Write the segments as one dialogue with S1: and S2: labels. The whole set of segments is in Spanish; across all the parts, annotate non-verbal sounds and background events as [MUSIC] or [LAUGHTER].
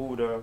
S1: Buddha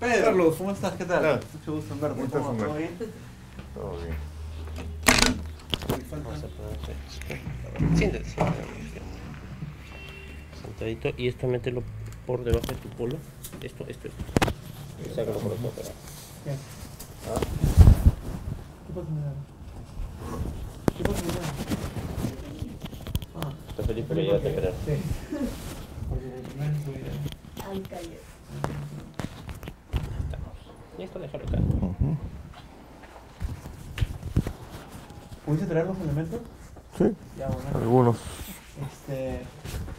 S2: Pedro, Carlos, ¿cómo estás? ¿Qué tal?
S3: Hola.
S2: Mucho gusto en verte.
S3: ¿Cómo estás,
S2: ¿Cómo va? ¿Todo bien?
S3: Todo bien.
S1: Vamos a ponerte. Siéntate, siéntate. Sentadito y esto mételo por debajo de tu polo. Esto, esto, esto. Sácalo por acá.
S2: ¿Qué?
S1: Ah,
S2: ¿Qué pasa? ¿Qué pasa? Ah,
S1: está feliz, pero ya te esperar.
S2: sí. [LAUGHS] Porque el primer subida.
S4: Al
S1: esto déjalo acá.
S2: ¿Pudiste traer los elementos?
S3: Sí,
S2: Ya, bueno.
S3: algunos.
S2: Este,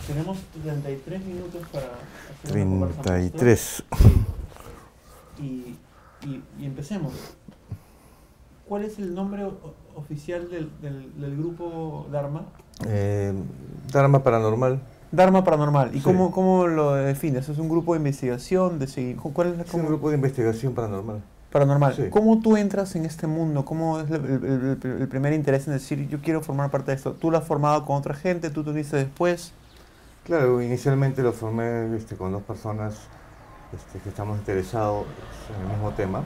S2: tenemos 33 minutos para hacer una conversa
S3: 33.
S2: maestra. Sí. Y, y, y empecemos. ¿Cuál es el nombre oficial del, del, del grupo Dharma?
S3: Eh, Dharma Paranormal.
S2: Dharma Paranormal. ¿Y
S3: Sí.
S2: cómo, cómo lo defines? ¿Es un grupo de investigación? De seguir, ¿Cuál es la
S3: Es un grupo de investigación paranormal.
S2: paranormal?
S3: Sí.
S2: ¿Cómo tú entras en este mundo? ¿Cómo es el, el- el- el primer interés en decir, yo quiero formar parte de esto? ¿Tú lo has formado con otra gente? ¿Tú te uniste después?
S3: Claro, inicialmente lo formé este, con dos personas este, que estamos interesados en el mismo tema,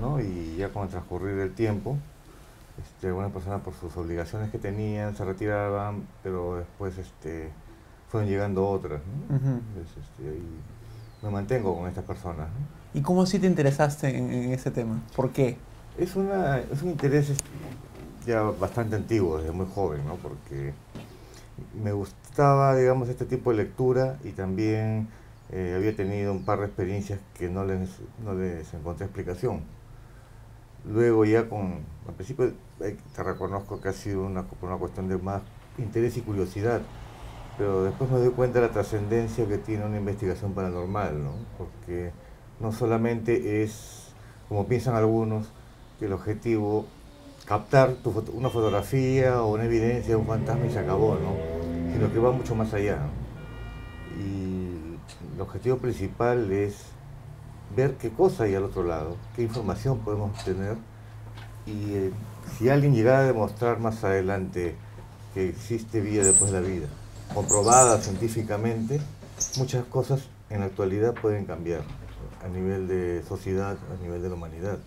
S3: ¿no? Y ya con el transcurrir del tiempo, este, algunas personas por sus obligaciones que tenían se retiraban, pero después este, fueron llegando otras, ¿no? Entonces, este, ahí me mantengo con estas personas, ¿no?
S2: ¿Y cómo así te interesaste en, en ese tema? ¿Por qué?
S3: Es, una, es un interés este, ya bastante antiguo, desde muy joven, ¿no? Porque me gustaba, digamos, este tipo de lectura y también eh, había tenido un par de experiencias que no les, no les encontré explicación. Luego ya con, al principio eh, te reconozco que ha sido una, una cuestión de más interés y curiosidad, pero después me doy cuenta de la trascendencia que tiene una investigación paranormal, ¿no? Porque no solamente es, como piensan algunos, que el objetivo captar una fotografía o una evidencia de un fantasma y se acabó, ¿no? Sino que va mucho más allá. Y el objetivo principal es ver qué cosa hay al otro lado, qué información podemos tener y eh, si alguien llegara a demostrar más adelante que existe vida después de la vida, comprobada científicamente, muchas cosas en la actualidad pueden cambiar a nivel de sociedad, a nivel de la humanidad.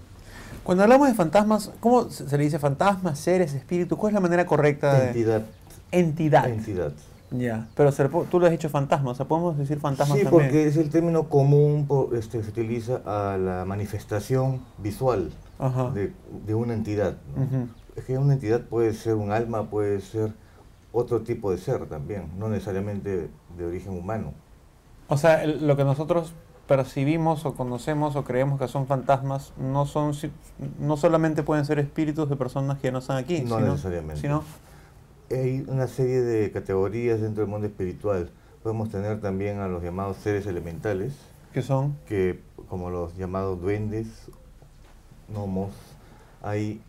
S2: Cuando hablamos de fantasmas, ¿cómo se le dice fantasmas, seres, espíritus? ¿Cuál es la manera correcta de...?
S3: Entidad.
S2: Entidad.
S3: Entidad.
S2: Ya, pero se le po- tú lo has dicho fantasma, o sea, podemos decir fantasmas
S3: Sí,
S2: también.
S3: porque es el término común, por- este, se utiliza a la manifestación visual de, de una entidad. Es que una entidad puede ser un alma, puede ser otro tipo de ser también, no necesariamente de origen humano.
S2: O sea, el- lo que nosotros percibimos o conocemos o creemos que son fantasmas no son no solamente pueden ser espíritus de personas que no están aquí,
S3: No
S2: sino,
S3: necesariamente.
S2: sino
S3: Hay una serie de categorías dentro del mundo espiritual. Podemos tener también a los llamados seres elementales,
S2: que son
S3: que como los llamados duendes, gnomos, hay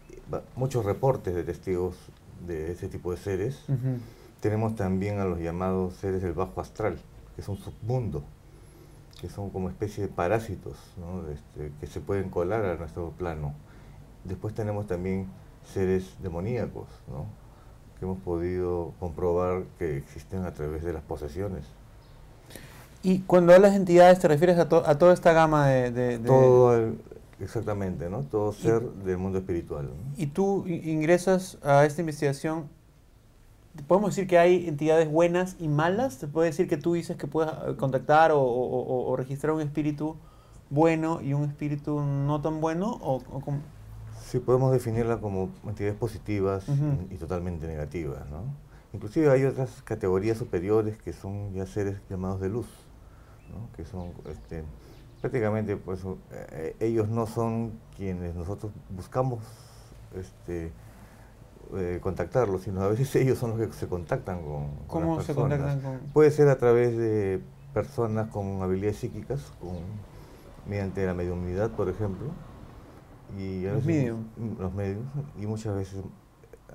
S3: muchos reportes de testigos de ese tipo de seres. Tenemos también a los llamados seres del bajo astral, que es un submundo, que son como especie de parásitos este, que se pueden colar a nuestro plano. Después tenemos también seres demoníacos, que hemos podido comprobar que existen a través de las posesiones.
S2: Y cuando hablas de entidades, ¿te refieres a, a toda esta gama de...?
S3: Todo, exactamente, ¿no? Todo ser del mundo espiritual.
S2: ¿Y tú ingresas a esta investigación? ¿Podemos decir que hay entidades buenas y malas? ¿Te puede decir que tú dices que puedes eh, contactar o, registrar un espíritu bueno y un espíritu no tan bueno? O,
S3: Sí, podemos definirla como entidades positivas y, totalmente negativas, ¿no? Inclusive hay otras categorías superiores que son ya seres llamados de luz, que son este, prácticamente pues eh, ellos no son quienes nosotros buscamos este, eh, contactarlos, sino a veces [LAUGHS] ellos son los que se contactan con,
S2: ¿Cómo se contactan con?
S3: Puede ser a través de personas con habilidades psíquicas, con, mediante la mediunidad, por ejemplo,
S2: y los medios.
S3: Los medios. Y muchas veces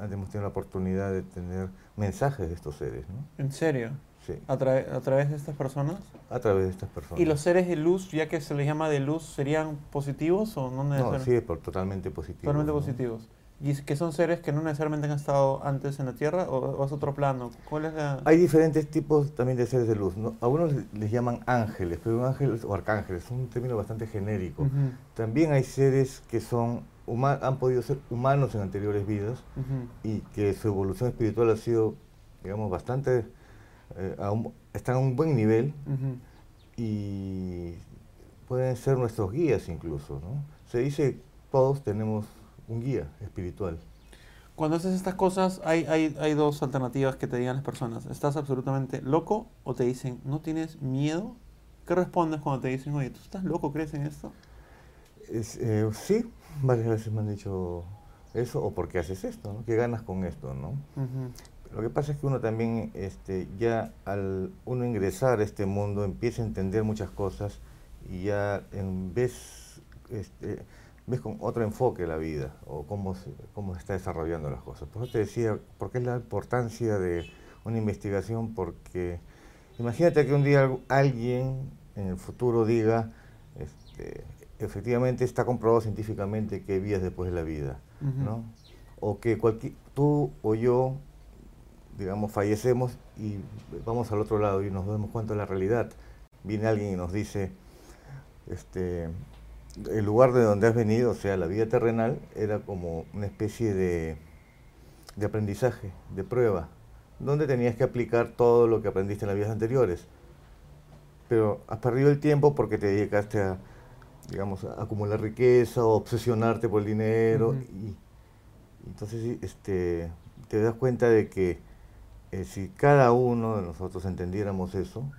S3: hemos tenido la oportunidad de tener mensajes de estos seres. ¿no?
S2: ¿En serio?
S3: Sí.
S2: ¿A, ¿A, través de estas personas?
S3: A través de estas personas.
S2: ¿Y los seres de luz, ya que se les llama de luz, serían positivos o no necesariamente?
S3: No, sí, por, totalmente positivos.
S2: Totalmente positivos. ¿Y que son seres que no necesariamente han estado antes en la Tierra o, es otro plano? ¿Cuál es la...
S3: Hay diferentes tipos también de seres de luz. ¿no? Algunos les llaman ángeles, pero un ángel o arcángeles es un término bastante genérico. También hay seres que son han podido ser humanos en anteriores vidas y que su evolución espiritual ha sido, digamos, bastante, eh, están a un buen nivel y pueden ser nuestros guías incluso. ¿no? Se dice todos tenemos un guía espiritual.
S2: Cuando haces estas cosas, hay, hay, hay, dos alternativas que te digan las personas. ¿Estás absolutamente loco? O te dicen, ¿no tienes miedo? ¿Qué respondes cuando te dicen, oye, ¿tú estás loco? ¿Crees en esto?
S3: Eh, sí, varias veces me han dicho eso, o ¿por qué haces esto? ¿no? ¿Qué ganas con esto? ¿no? Lo que pasa es que uno también, este, ya al uno ingresar a este mundo, empieza a entender muchas cosas y ya en vez... Este, ves con otro enfoque la vida o cómo se, cómo se está desarrollando las cosas. Por eso te decía, ¿por qué es la importancia de una investigación? Porque imagínate que un día alguien en el futuro diga, este, efectivamente está comprobado científicamente que hay vías después de la vida, ¿no? O que cualquier, tú o yo, digamos, fallecemos y vamos al otro lado y nos damos cuenta de la realidad. Viene alguien y nos dice, este, el lugar de donde has venido, o sea, la vida terrenal, era como una especie de, de aprendizaje, de prueba, donde tenías que aplicar todo lo que aprendiste en las vidas anteriores. Pero has perdido el tiempo porque te dedicaste a, digamos, a acumular riqueza o obsesionarte por el dinero. y, entonces este, te das cuenta de que eh, si cada uno de nosotros entendiéramos eso,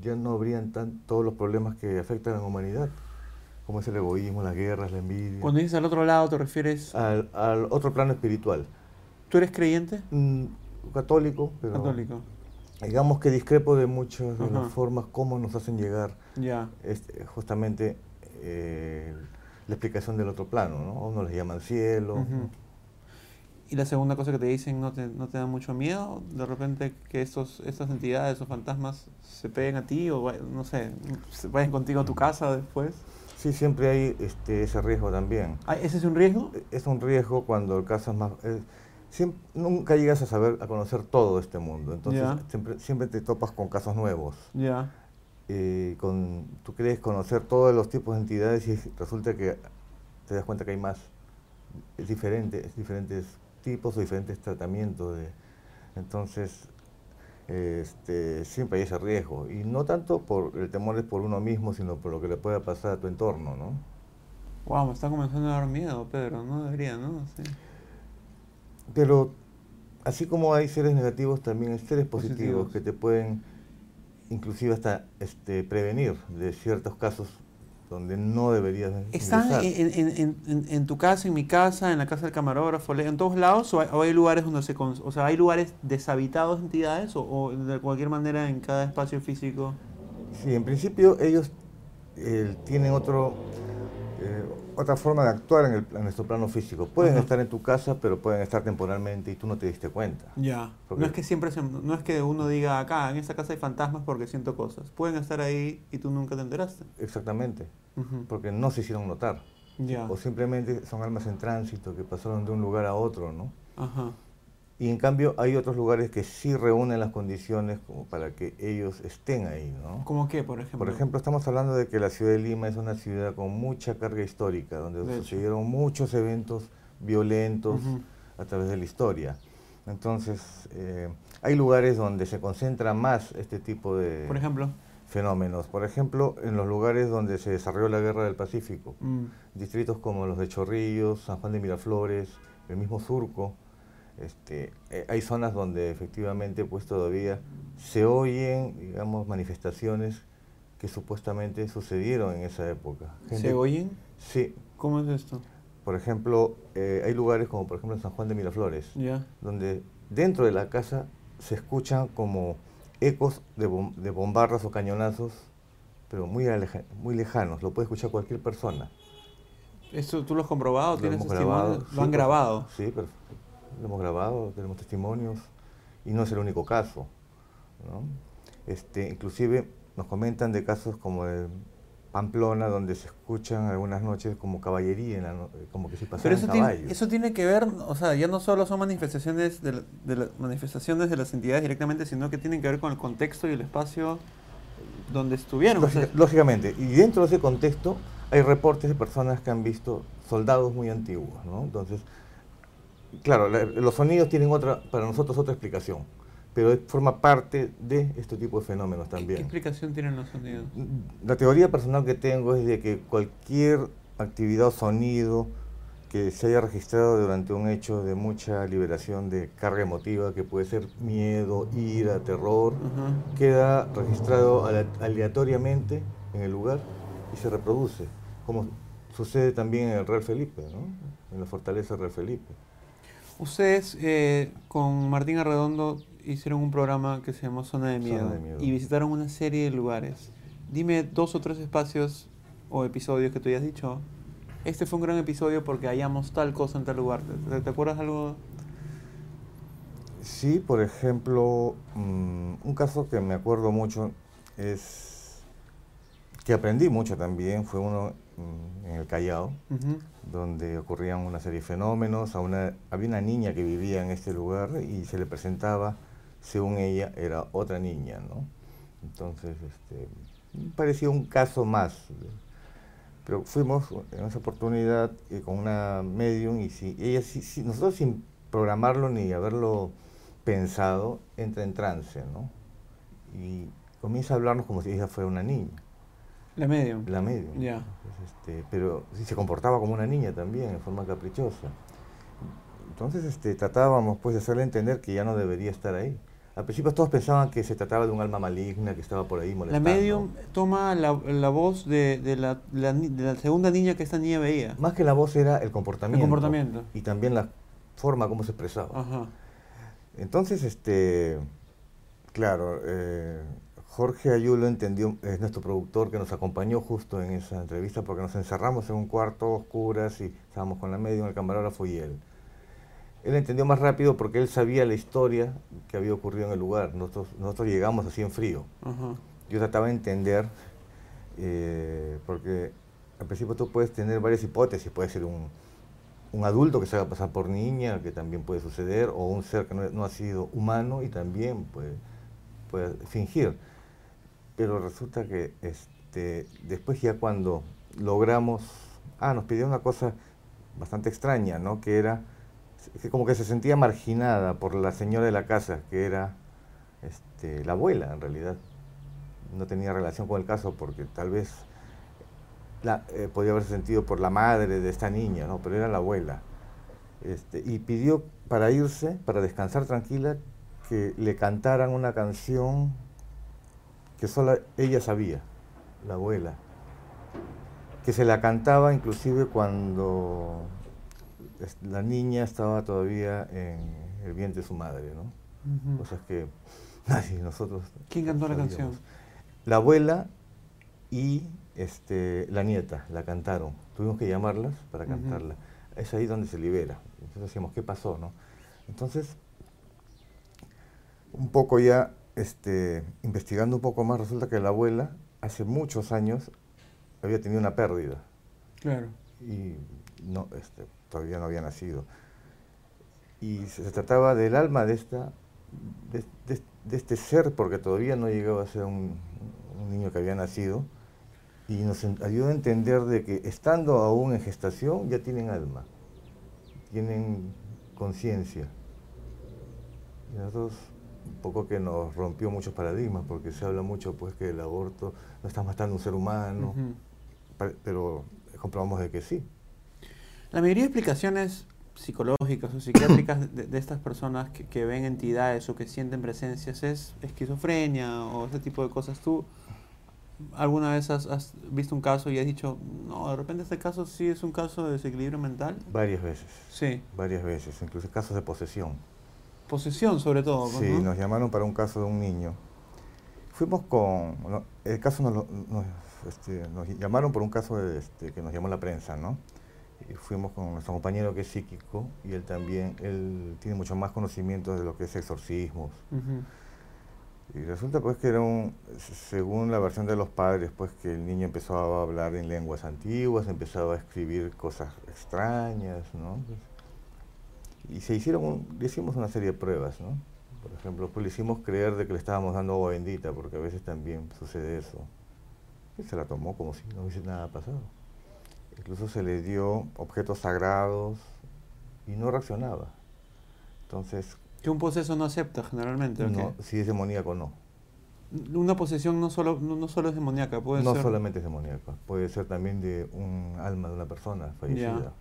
S3: ya no habrían tan, todos los problemas que afectan a la humanidad como es el egoísmo, las guerras, la envidia.
S2: Cuando dices al otro lado, ¿te refieres?
S3: Al, al otro plano espiritual.
S2: ¿Tú eres creyente?
S3: Mm, católico, pero...
S2: Católico.
S3: Digamos que discrepo de muchas de las formas como nos hacen llegar
S2: ya.
S3: Este, justamente eh, la explicación del otro plano, ¿no? Uno les llaman cielo.
S2: Y la segunda cosa que te dicen, ¿no te, ¿no te da mucho miedo? De repente que estos, estas entidades o fantasmas se peguen a ti o, no sé, se vayan contigo a tu casa después.
S3: Sí, siempre hay este, ese riesgo también.
S2: Ah, ¿Ese es un riesgo?
S3: E, es un riesgo cuando el caso es más... nunca llegas a saber, a conocer todo este mundo. Entonces siempre, siempre, te topas con casos nuevos.
S2: Ya.
S3: Eh, con, tú crees conocer todos los tipos de entidades y resulta que te das cuenta que hay más. Es diferente, es diferentes tipos o diferentes tratamientos. De, entonces, este, siempre hay ese riesgo. Y no tanto por el temor es por uno mismo, sino por lo que le pueda pasar a tu entorno, ¿no?
S2: Wow, me está comenzando a dar miedo, Pedro, no debería, ¿no? Sí.
S3: Pero así como hay seres negativos, también hay seres positivos, que te pueden inclusive hasta este, prevenir de ciertos casos donde no deberías
S2: ¿Están en, en, en, tu casa, en mi casa, en la casa del camarógrafo, en todos lados? ¿O hay, lugares donde se... O sea, ¿hay lugares deshabitados entidades o, de cualquier manera en cada espacio físico?
S3: Sí, en principio ellos eh, tienen otro, eh, otra forma de actuar en, el, en nuestro plano físico. Pueden estar en tu casa, pero pueden estar temporalmente y tú no te diste cuenta.
S2: Ya. no es que siempre no es que uno diga acá, en esta casa hay fantasmas porque siento cosas. Pueden estar ahí y tú nunca te enteraste.
S3: Exactamente. Porque no se hicieron notar.
S2: Ya.
S3: O simplemente son almas en tránsito que pasaron de un lugar a otro, ¿no?
S2: Ajá.
S3: Y en cambio hay otros lugares que sí reúnen las condiciones como para que ellos estén ahí, ¿no?
S2: ¿Cómo qué, por ejemplo?
S3: Por ejemplo, estamos hablando de que la ciudad de Lima es una ciudad con mucha carga histórica, donde sucedieron muchos eventos violentos a través de la historia. Entonces, eh, hay lugares donde se concentra más este tipo de
S2: por ejemplo?
S3: fenómenos. Por ejemplo, en los lugares donde se desarrolló la Guerra del Pacífico,
S2: mm.
S3: distritos como los de Chorrillos, San Juan de Miraflores, el mismo Surco, este, eh, hay zonas donde efectivamente pues todavía se oyen, digamos, manifestaciones que supuestamente sucedieron en esa época.
S2: ¿Se oyen?
S3: Sí.
S2: ¿Cómo es esto?
S3: Por ejemplo, eh, hay lugares como por ejemplo San Juan de Miraflores, donde dentro de la casa se escuchan como ecos de, de bombardas o cañonazos, pero muy, muy lejanos, lo puede escuchar cualquier persona.
S2: ¿Esto tú lo has comprobado? ¿Tienes
S3: ¿Lo,
S2: ¿Lo han grabado?
S3: Sí, perfecto lo hemos grabado, tenemos testimonios y no es el único caso. Este, inclusive nos comentan de casos como de Pamplona, donde se escuchan algunas noches como caballería, como que si pasaran
S2: Pero eso Tiene, eso tiene que ver, o sea, ya no solo son manifestaciones de, las manifestaciones de las entidades directamente, sino que tienen que ver con el contexto y el espacio donde estuvieron.
S3: lógicamente, y dentro de ese contexto hay reportes de personas que han visto soldados muy antiguos, ¿no? Entonces, claro, los sonidos tienen otra, para nosotros otra explicación, pero forma parte de este tipo de fenómenos también.
S2: ¿Qué, explicación tienen los sonidos?
S3: La teoría personal que tengo es de que cualquier actividad o sonido que se haya registrado durante un hecho de mucha liberación de carga emotiva, que puede ser miedo, ira, terror, queda registrado aleatoriamente en el lugar y se reproduce, como sucede también en el Real Felipe, en la fortaleza Real Felipe.
S2: Ustedes eh, con Martín Arredondo hicieron un programa que se llamó Zona de, Miedo, y visitaron una serie de lugares. Dime dos o tres espacios o episodios que tú hayas dicho. Este fue un gran episodio porque hallamos tal cosa en tal lugar. ¿Te, acuerdas algo?
S3: Sí, por ejemplo, mm, un caso que me acuerdo mucho es que aprendí mucho también, fue uno mm, en el Callao, donde ocurrían una serie de fenómenos. A una, había una niña que vivía en este lugar y se le presentaba, según ella, era otra niña, ¿no? Entonces, este, parecía un caso más. Pero fuimos en esa oportunidad eh, con una medium y si, ella, si, nosotros sin programarlo ni haberlo pensado, entra en trance, ¿no? Y comienza a hablarnos como si ella fuera una niña.
S2: La medium.
S3: La medium.
S2: Ya.
S3: Este, pero sí se comportaba como una niña también, en forma caprichosa. Entonces este, tratábamos pues de hacerle entender que ya no debería estar ahí. Al principio todos pensaban que se trataba de un alma maligna que estaba por ahí molestando.
S2: La medium toma la, la voz de, de, la, de, la, segunda niña que esta niña veía.
S3: Más que la voz era el comportamiento.
S2: El comportamiento.
S3: Y también la forma como se expresaba.
S2: Ajá.
S3: Entonces, este, claro, eh, Jorge Ayulo entendió, es nuestro productor que nos acompañó justo en esa entrevista porque nos encerramos en un cuarto oscuras y estábamos con la media, el camarógrafo y él. Él entendió más rápido porque él sabía la historia que había ocurrido en el lugar. Nosotros, nosotros llegamos así en frío. Yo trataba de entender, eh, porque al principio tú puedes tener varias hipótesis. Puede ser un, un, adulto que se haga pasar por niña, que también puede suceder, o un ser que no, no ha sido humano y también puede, puede fingir pero resulta que este, después ya cuando logramos, ah, nos pidió una cosa bastante extraña, ¿no? Que era, que como que se sentía marginada por la señora de la casa, que era este, la abuela en realidad. No tenía relación con el caso porque tal vez la, eh, podía haberse sentido por la madre de esta niña, ¿no? Pero era la abuela. Este, y pidió para irse, para descansar tranquila, que le cantaran una canción que solo ella sabía, la abuela, que se la cantaba inclusive cuando la niña estaba todavía en el vientre de su madre, ¿no? Cosas que [LAUGHS] nadie, nosotros...
S2: ¿Quién cantó la canción?
S3: La abuela y este, la nieta la cantaron. Tuvimos que llamarlas para cantarla. Es ahí donde se libera. Entonces decíamos, ¿qué pasó? No? Entonces, un poco ya este, investigando un poco más, resulta que la abuela hace muchos años había tenido una pérdida
S2: Claro.
S3: y no, este, todavía no había nacido. Y se, se trataba del alma de, esta, de, de- de este ser, porque todavía no llegaba a ser un, un niño que había nacido, y nos ayudó a entender de que estando aún en gestación ya tienen alma, tienen conciencia. Y nosotros un poco que nos rompió muchos paradigmas, porque se habla mucho pues que el aborto no está matando a un ser humano,
S2: Ujú.
S3: pa- pero comprobamos de que sí.
S2: La mayoría de explicaciones psicológicas o psiquiátricas [COUGHS] de, de estas personas que, que ven entidades o que sienten presencias es esquizofrenia o ese tipo de cosas. ¿Tú alguna vez has, has visto un caso y has dicho, no, de repente este caso sí es un caso de desequilibrio mental?
S3: Varias veces,
S2: Sí.
S3: varias veces, incluso casos de posesión.
S2: Posesión sobre todo.
S3: Sí,
S2: ¿no?
S3: nos llamaron para un caso de un niño. Fuimos con, el caso nos, este, nos llamaron por un caso de, este, que nos llamó la prensa, ¿no? Y fuimos con nuestro compañero que es psíquico y él también, él tiene mucho más conocimiento de lo que es exorcismos. Y resulta pues que era un, según la versión de los padres, pues que el niño empezó a hablar en lenguas antiguas, empezaba a escribir cosas extrañas, ¿no? Y se hicieron, un- le hicimos una serie de pruebas, ¿no? Por ejemplo, pues le hicimos creer de que le estábamos dando agua bendita, porque a veces también sucede eso. Y se la tomó como si no hubiese nada pasado. Incluso se le dio objetos sagrados y no reaccionaba. Entonces,
S2: Que un poseso no acepta generalmente.
S3: no, si es demoníaco, no.
S2: Una posesión no solo, no, no solo es demoníaca, puede
S3: no
S2: ser...
S3: solamente es demoníaco, puede ser también de un alma de una persona fallecida.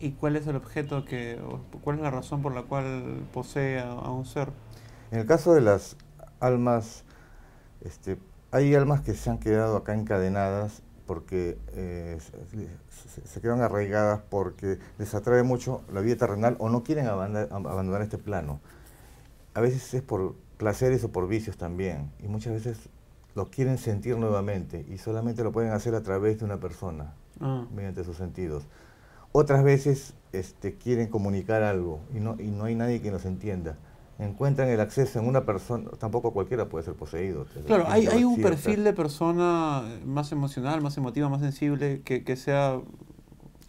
S2: ¿Y cuál es el objeto que, cuál es la razón por la cual posee a, a un ser?
S3: En el caso de las almas, este, hay almas que se han quedado acá encadenadas porque eh, se, se- quedan arraigadas porque les atrae mucho la vida terrenal o no quieren abandonar este plano. A veces es por placeres o por vicios también y muchas veces lo quieren sentir nuevamente y solamente lo pueden hacer a través de una persona.
S2: Ah,
S3: mediante sus sentidos. Otras veces este, quieren comunicar algo y no, y no hay nadie que los entienda. Encuentran el acceso en una persona, tampoco cualquiera puede ser poseído.
S2: Claro, hay, hay un
S3: Cierta-
S2: perfil de persona más emocional, más emotiva, más sensible, que, que sea...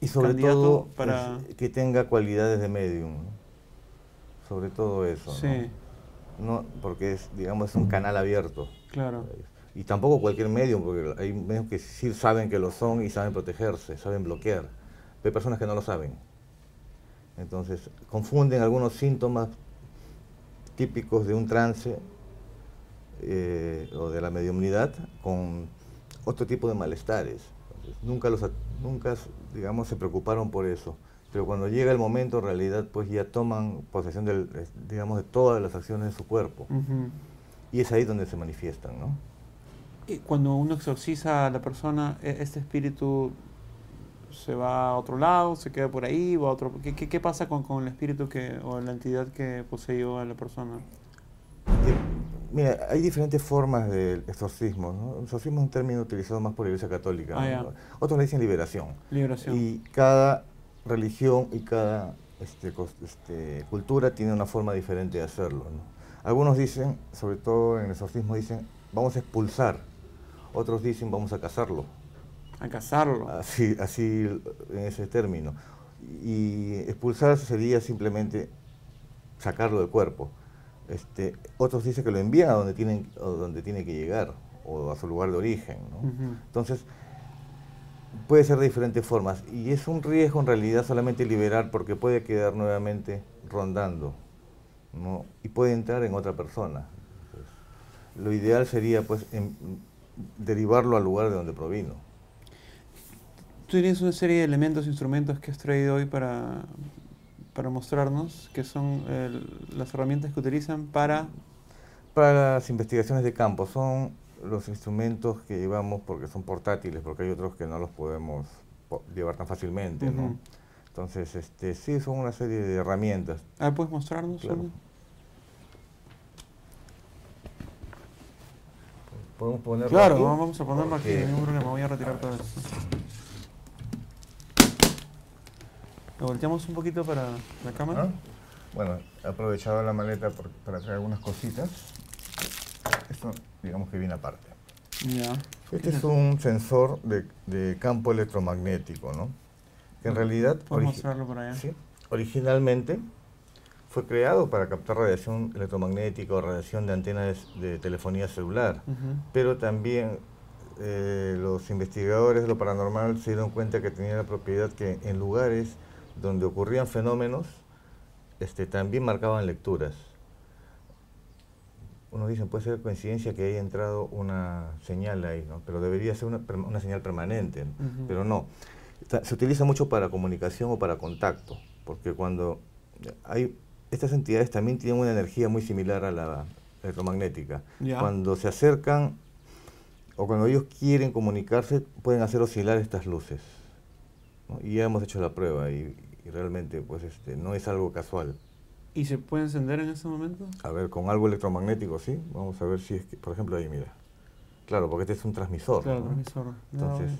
S3: Y sobre
S2: candidato
S3: todo
S2: para-
S3: es que tenga cualidades de medium. ¿no? Sobre todo eso. ¿no?
S2: Sí,
S3: No, porque es, digamos, es un canal abierto.
S2: claro.
S3: Y tampoco cualquier medium, porque hay medios que sí saben que lo son y saben protegerse, saben bloquear. Hay personas que no lo saben. Entonces, confunden algunos síntomas típicos de un trance eh, o de la mediumnidad con otro tipo de malestares. Entonces, nunca, los, nunca, digamos, se preocuparon por eso. Pero cuando llega el momento, en realidad, pues ya toman posesión del, eh, digamos, de todas las acciones de su cuerpo.
S2: Ujú.
S3: Y es ahí donde se manifiestan, ¿no?
S2: Y cuando uno exorciza a la persona, e- este espíritu se va a otro lado, se queda por ahí, va a otro... ¿Qué, qué, qué pasa con, con el espíritu que, o la entidad que poseyó a la persona?
S3: Mira, hay diferentes formas del exorcismo. ¿no? Exorcismo es un término utilizado más por la Iglesia Católica.
S2: Ah.
S3: Otros le dicen liberación.
S2: Liberación.
S3: Y cada religión y cada este, este, cultura tiene una forma diferente de hacerlo. ¿no? Algunos dicen, sobre todo en el exorcismo, dicen, vamos a expulsar. Otros dicen, vamos a casarlo.
S2: A cazarlo.
S3: Así, así en ese término. Y expulsar sería simplemente sacarlo del cuerpo. Este, otros dicen que lo envían a donde, tienen, a donde tiene que llegar, o a su lugar de origen. Entonces, puede ser de diferentes formas. Y es un riesgo en realidad solamente liberar porque puede quedar nuevamente rondando. ¿no? Y puede entrar en otra persona. Entonces, lo ideal sería pues derivarlo al lugar de donde provino.
S2: Tú tienes una serie de elementos, instrumentos que has traído hoy para, para mostrarnos, que son las herramientas que utilizan para...
S3: Para las investigaciones de campo son los instrumentos que llevamos porque son portátiles, porque hay otros que no los podemos po- llevar tan fácilmente, ¿no? Entonces, este, sí, son una serie de herramientas.
S2: Ah, ¿puedes mostrarnos?
S3: Claro. ¿Podemos ponerlo
S2: Claro,
S3: aquí?
S2: vamos a ponerlo aquí, ningún problema, voy a retirar todo esto. Lo volteamos un poquito para la cámara.
S3: ¿Ah? Bueno, he aprovechado la maleta por- para traer algunas cositas. Esto, digamos que viene aparte.
S2: Ya.
S3: Este es un sensor de, de campo electromagnético, ¿no? Que en realidad
S2: Puedes
S3: origi-
S2: mostrarlo por allá.
S3: sí, originalmente fue creado para captar radiación electromagnética o radiación de antenas de telefonía celular.
S2: Ujú.
S3: pero también eh, los investigadores de lo paranormal se dieron cuenta que tenía la propiedad que en lugares donde ocurrían fenómenos, este, también marcaban lecturas. Unos dicen, puede ser coincidencia que haya entrado una señal ahí, ¿no? pero debería ser una, una señal permanente, ¿no? Pero no. Se utiliza mucho para comunicación o para contacto, porque cuando hay... Estas entidades también tienen una energía muy similar a la electromagnética.
S2: Ya.
S3: Cuando se acercan o cuando ellos quieren comunicarse, pueden hacer oscilar estas luces. ¿No? Y ya hemos hecho la prueba y, y realmente pues este, no es algo casual.
S2: ¿Y se puede encender en este momento?
S3: A ver, con algo electromagnético, sí. Vamos a ver si es que, por ejemplo, ahí mira. Claro, porque este es un transmisor.
S2: Claro,
S3: ¿no?
S2: transmisor. Ya,
S3: Entonces,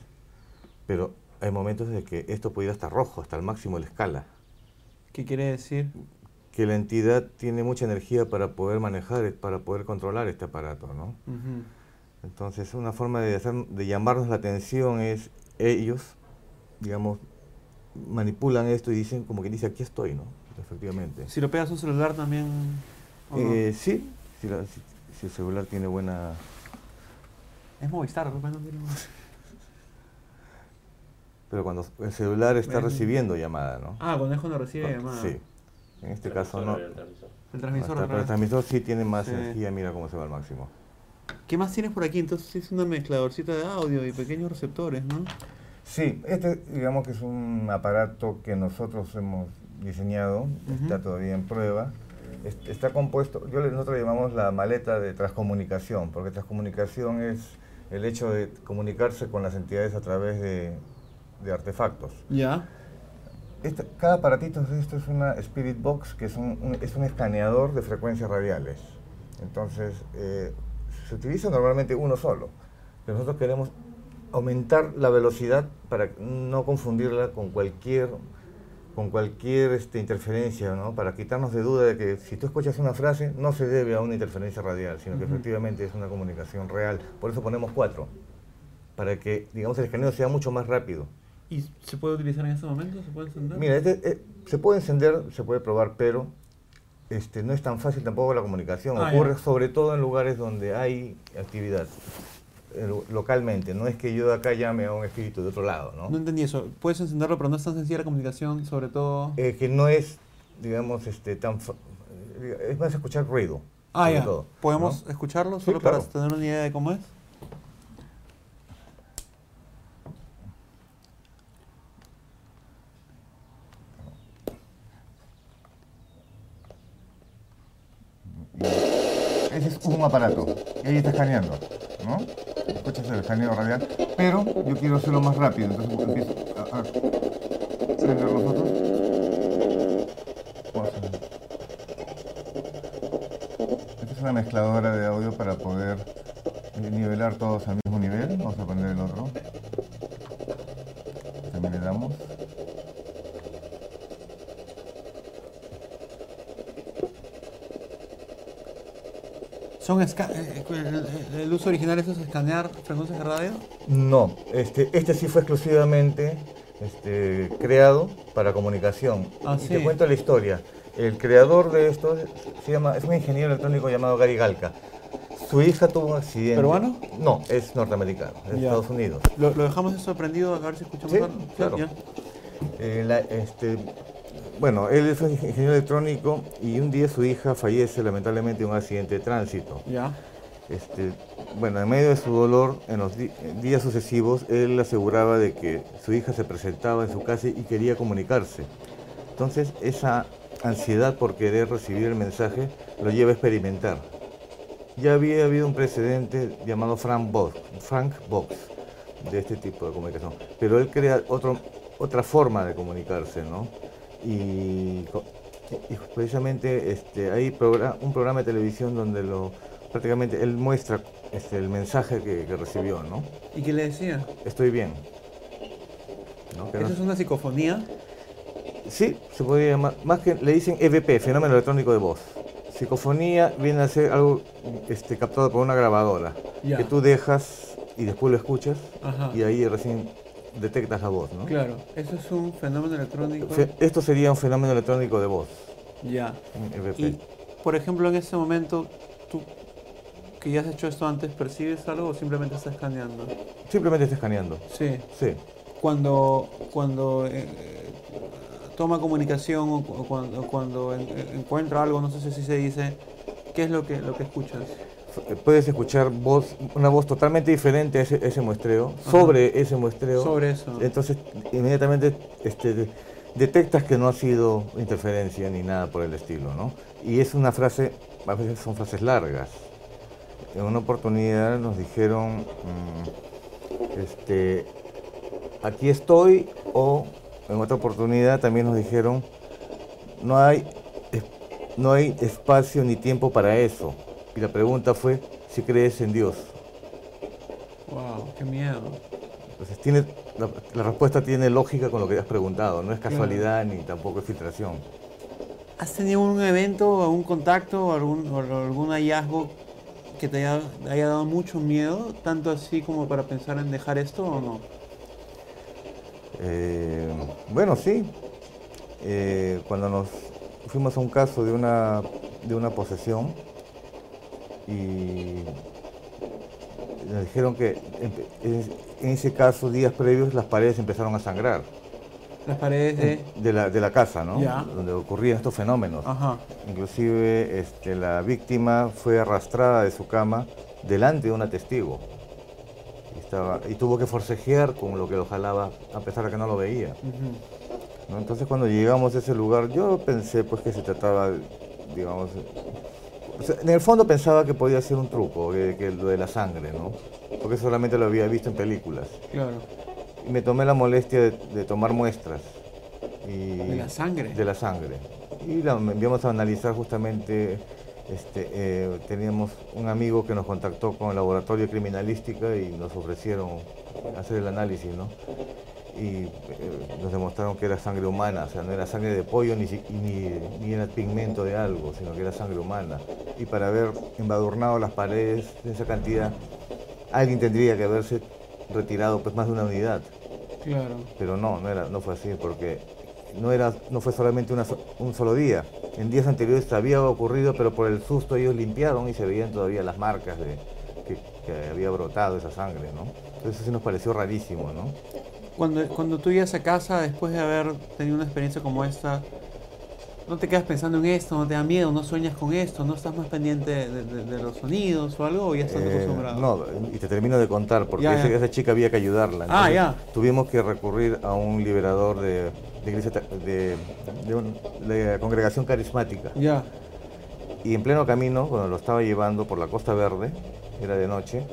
S3: pero hay momentos de que esto puede ir hasta rojo, hasta el máximo de la escala.
S2: ¿Qué quiere decir?
S3: Que la entidad tiene mucha energía para poder manejar, para poder controlar este aparato, ¿no?
S2: Ujú.
S3: Entonces, una forma de, hacer, de llamarnos la atención es ellos, digamos, manipulan esto y dicen, como que dice, aquí estoy, ¿no? Efectivamente.
S2: Si lo pegas a un celular también... ¿o no?
S3: Eh, sí, si, la- si- si el celular tiene buena...
S2: Es Movistar, ¿no? No tiene.
S3: Pero cuando el celular está recibiendo llamada, ¿no?
S2: Ah, cuando es cuando recibe llamada.
S3: Sí. En este caso no.
S1: El transmisor.
S2: El
S3: no
S2: transmisor.
S3: está, pero el transmisor sí tiene más
S2: Sí.
S3: energía, mira cómo se va al máximo.
S2: ¿Qué más tienes por aquí? Entonces es una mezcladorcita de audio y pequeños receptores, ¿no?
S3: Sí, este digamos que es un aparato que nosotros hemos diseñado,
S2: Ujú.
S3: está todavía en prueba. Es- Está compuesto, yo nosotros llamamos la maleta de transcomunicación, porque transcomunicación es el hecho de comunicarse con las entidades a través de, de artefactos.
S2: Ya.
S3: Esta- cada aparatito de esto es una Spirit Box, que es un, un- es un escaneador de frecuencias radiales. Entonces, eh, se utiliza normalmente uno solo, pero nosotros queremos aumentar la velocidad para no confundirla con cualquier, con cualquier este, interferencia, ¿no? para quitarnos de duda de que si tú escuchas una frase, no se debe a una interferencia radial, sino que efectivamente es una comunicación real. Por eso ponemos cuatro, para que digamos, el escaneo sea mucho más rápido.
S2: ¿Y se puede utilizar en este momento? ¿Se puede encender?
S3: Mira, este, eh, se puede encender, se puede probar, pero este, no es tan fácil tampoco la comunicación.
S2: Ah,
S3: Ocurre
S2: ya.
S3: sobre todo en lugares donde hay actividad localmente. No es que yo de acá llame a un espíritu de otro lado, ¿no?
S2: No entendí eso. Puedes encenderlo, pero no es tan sencilla la comunicación, sobre todo...
S3: Eh, que no es, digamos, este, tan... eh, Es más escuchar ruido.
S2: ah, ya.
S3: todo,
S2: ¿Podemos
S3: ¿no?
S2: escucharlo
S3: Sí,
S2: solo
S3: claro.
S2: para tener una idea de cómo es?
S3: Ese es un aparato. Y ahí está escaneando, ¿no? Escuchas el escaneo radial. Pero yo quiero hacerlo más rápido, entonces empiezo a, a los otros. Esta es una mezcladora de audio para poder nivelar todos al mismo nivel. Vamos a poner el otro. También le damos.
S2: Son esca- eh, el, el- el uso original eso es escanear frecuencias de radio.
S3: No, este, este sí fue exclusivamente este, creado para comunicación.
S2: Ah,
S3: y
S2: sí.
S3: te cuento la historia. El creador de esto se llama, es un ingeniero electrónico llamado Gary Galca. Su hija tuvo un accidente.
S2: ¿Peruano?
S3: No, es norteamericano, es de. Estados Unidos.
S2: Lo, lo dejamos eso prendido, a ver si escuchamos
S3: Sí,
S2: algo.
S3: claro. Eh, la- este, bueno, él es un ingeniero electrónico y un día su hija fallece lamentablemente en un accidente de tránsito.
S2: Ya.
S3: Este, bueno, en medio de su dolor, en los días sucesivos, él aseguraba de que su hija se presentaba en su casa y quería comunicarse. Entonces, esa ansiedad por querer recibir el mensaje lo lleva a experimentar. Ya había habido un precedente llamado Frank Box, Frank Box de este tipo de comunicación, pero él crea otro, otra forma de comunicarse, ¿no? Y, precisamente este, hay un programa de televisión donde lo, prácticamente él muestra este, el mensaje que, que recibió, ¿no?
S2: ¿Y qué le decía?
S3: Estoy bien. ¿no?
S2: ¿Eso es una psicofonía?
S3: Sí, se podría llamar, más que le dicen EVP, fenómeno electrónico de voz. Psicofonía viene a ser algo este, captado por una grabadora,
S2: Ya.
S3: que tú dejas y después lo escuchas
S2: Ajá.
S3: y ahí recién detectas la voz, ¿no?
S2: Claro, eso es un fenómeno electrónico.
S3: Esto sería un fenómeno electrónico de voz,
S2: Ya. Y, por ejemplo, en ese momento, tú que ya has hecho esto antes, ¿percibes algo o simplemente estás escaneando?
S3: Simplemente está escaneando.
S2: Sí.
S3: Sí.
S2: Cuando, cuando eh, toma comunicación o, cu- o cuando, o cuando en- en- encuentra algo, no sé si se dice, ¿qué es lo que, lo que escuchas?
S3: F- Puedes escuchar voz, una voz totalmente diferente a ese, ese muestreo,
S2: Ajá.
S3: sobre ese muestreo.
S2: Sobre eso.
S3: Entonces, inmediatamente este, de- detectas que no ha sido interferencia ni nada por el estilo, ¿no? Y es una frase, a veces son frases largas. En una oportunidad nos dijeron, mm, este, aquí estoy, o en otra oportunidad también nos dijeron, no hay, no hay espacio ni tiempo para eso. Y la pregunta fue si crees en Dios.
S2: Wow, qué miedo.
S3: Entonces, tiene, la, la respuesta tiene lógica con lo que has preguntado, no es
S2: Claro.
S3: casualidad ni tampoco es filtración.
S2: ¿Has tenido un evento, algún contacto algún, o algún hallazgo que te haya, haya dado mucho miedo, tanto así como para pensar en dejar esto o no?
S3: Eh, bueno, sí. Eh, cuando nos fuimos a un caso de una, de una posesión y nos dijeron que en, ese caso, días previos, las paredes empezaron a sangrar
S2: Las paredes de...
S3: de la, de la casa, ¿no?
S2: Ya.
S3: Donde ocurrían estos fenómenos.
S2: Ajá.
S3: Inclusive este, la víctima fue arrastrada de su cama delante de una testigo. Y, estaba, y tuvo que forcejear con lo que lo jalaba a pesar de que no lo veía. ¿no? Entonces cuando llegamos a ese lugar yo pensé pues que se trataba, digamos, o sea, en el fondo pensaba que podía ser un truco, que, que lo de la sangre, ¿no? Porque solamente lo había visto en películas.
S2: Claro.
S3: Y me tomé la molestia de, de tomar muestras. Y
S2: De la sangre.
S3: De la sangre. Y la enviamos a analizar justamente, este, eh, teníamos un amigo que nos contactó con el laboratorio criminalística y nos ofrecieron hacer el análisis, ¿no? Y eh, nos demostraron que era sangre humana, o sea, no era sangre de pollo ni, ni, ni era pigmento de algo, sino que era sangre humana. Y para haber embadurnado las paredes de esa cantidad, alguien tendría que haberse retirado pues más de una unidad.
S2: Claro.
S3: Pero no, no, era, no fue así, porque no, era, no fue solamente una un solo día. En días anteriores había ocurrido, pero por el susto ellos limpiaron y se veían todavía las marcas de que, que había brotado esa sangre, ¿no? Entonces eso sí nos pareció rarísimo, ¿no?
S2: Cuando, cuando tú llegas a casa después de haber tenido una experiencia como esta, no te quedas pensando en esto, no te da miedo, no sueñas con esto, no estás más pendiente de, de- de los sonidos o algo, o ya estás
S3: Eh,
S2: acostumbrado.
S3: no, y te termino de contar, porque
S2: Ya,
S3: ese-
S2: ya.
S3: esa chica había que ayudarla.
S2: Ah, ya.
S3: Tuvimos que recurrir a un liberador de, de iglesia un- de congregación carismática.
S2: Ya.
S3: Y en pleno camino, cuando lo estaba llevando por la Costa Verde, era de noche,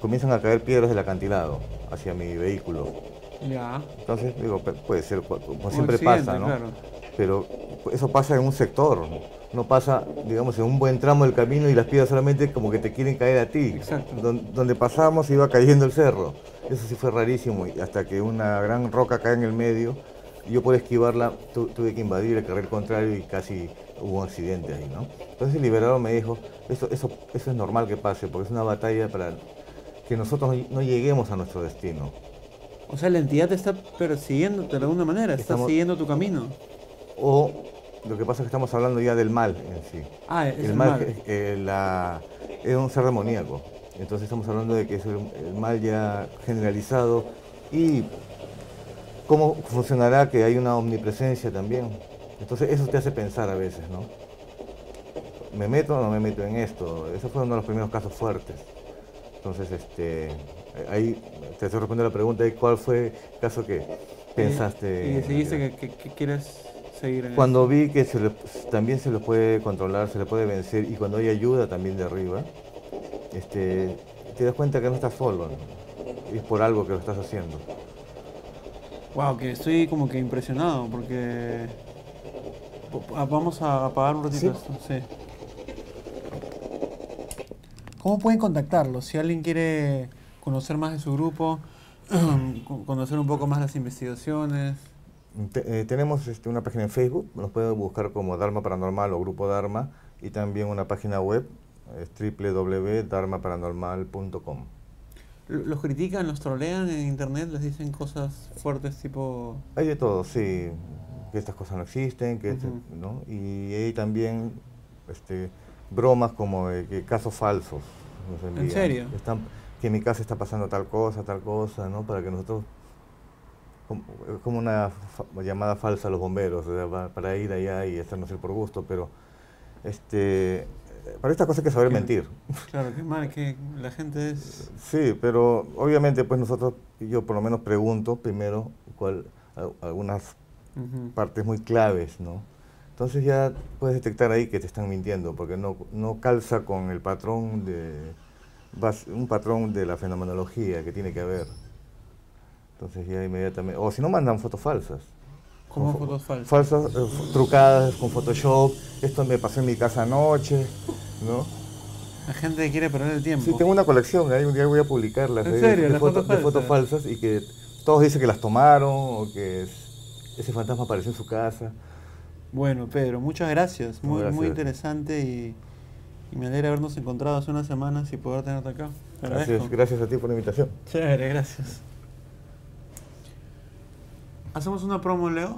S3: comienzan a caer piedras del acantilado hacia mi vehículo.
S2: Ya.
S3: Entonces, digo, puede ser, como siempre pasa, ¿no?
S2: claro.
S3: Pero eso pasa en un sector, no pasa, digamos, en un buen tramo del camino y las piedras solamente como que te quieren caer a ti.
S2: Exacto.
S3: Don- donde pasamos iba cayendo el cerro. Eso sí fue rarísimo, y hasta que una gran roca cae en el medio, y yo por esquivarla tu- tuve que invadir el carril contrario y casi hubo un accidente ahí, ¿no? Entonces el liberador me dijo, eso, eso, eso es normal que pase, porque es una batalla para que nosotros no- no lleguemos a nuestro destino.
S2: O sea, la entidad te está persiguiéndote de alguna manera, está siguiendo tu camino.
S3: O lo que pasa es que estamos hablando ya del mal en sí.
S2: Ah, es
S3: el
S2: el
S3: mal,
S2: mal.
S3: eh, la- es un ser demoníaco. Entonces estamos hablando de que es el, el mal ya generalizado y cómo funcionará que hay una omnipresencia también. Entonces eso te hace pensar a veces, ¿no? ¿Me meto o no me meto en esto? Ese fue uno de los primeros casos fuertes. Entonces, este, ahí te estoy respondiendo la pregunta de cuál fue el caso que pensaste.
S2: Y decidiste que, que- que quieres seguir en
S3: Cuando vi que se le- también se lo puede controlar, se le puede vencer y cuando hay ayuda también de arriba, este, te das cuenta que no estás solo, ¿no? y es por algo que lo estás haciendo.
S2: Wow, que estoy como que impresionado porque... Po- Vamos a apagar un ratito
S3: Sí.
S2: esto, sí. ¿Cómo pueden contactarlos? Si alguien quiere conocer más de su grupo, [CLEARS THROAT] con- conocer un poco más las investigaciones.
S3: Te- eh, tenemos este, una página en Facebook, nos pueden buscar como Dharma Paranormal o Grupo Dharma, y también una página web, es www.dharmaparanormal.com.
S2: ¿Los critican, los trolean en internet? ¿Les dicen cosas fuertes tipo...
S3: Hay de todo, sí, que estas cosas no existen, que este-. ¿no? y hay también este, bromas como de que casos falsos. nos envían.
S2: serio?
S3: Están, que en mi casa está pasando tal cosa, tal cosa, ¿no? Para que nosotros, como, es como una fa- llamada falsa a los bomberos, o sea, pa- para ir allá y hacernos el por gusto, pero este, para estas cosas hay que saber
S2: Qué-
S3: mentir.
S2: Claro, qué mal, que la gente es...
S3: Sí, pero obviamente pues nosotros, yo por lo menos pregunto primero cuál, al- algunas
S2: Ujú.
S3: partes muy claves, ¿no? Entonces ya puedes detectar ahí que te están mintiendo, porque no, no calza con el patrón de un patrón de la fenomenología que tiene que haber. Entonces ya inmediatamente, o si no mandan fotos falsas. Fo-
S2: fotos falsas.
S3: Falsas, eh, trucadas con Photoshop, esto me pasó en mi casa anoche, ¿no?
S2: La gente quiere perder el tiempo.
S3: Sí, tengo una colección, ahí un día voy a publicarlas
S2: ¿En serio?
S3: de,
S2: ¿Las
S3: fotos,
S2: fotos
S3: de fotos
S2: falsas?
S3: falsas y que todos dicen que las tomaron o que es- ese fantasma apareció en su casa.
S2: Bueno, Pedro, muchas gracias. Muy,
S3: Gracias.
S2: muy interesante y, y me alegra habernos encontrado hace unas semanas y poder tenerte acá. Te
S3: Gracias, gracias a ti por la invitación.
S2: Chévere, gracias. ¿Hacemos una promo, Leo?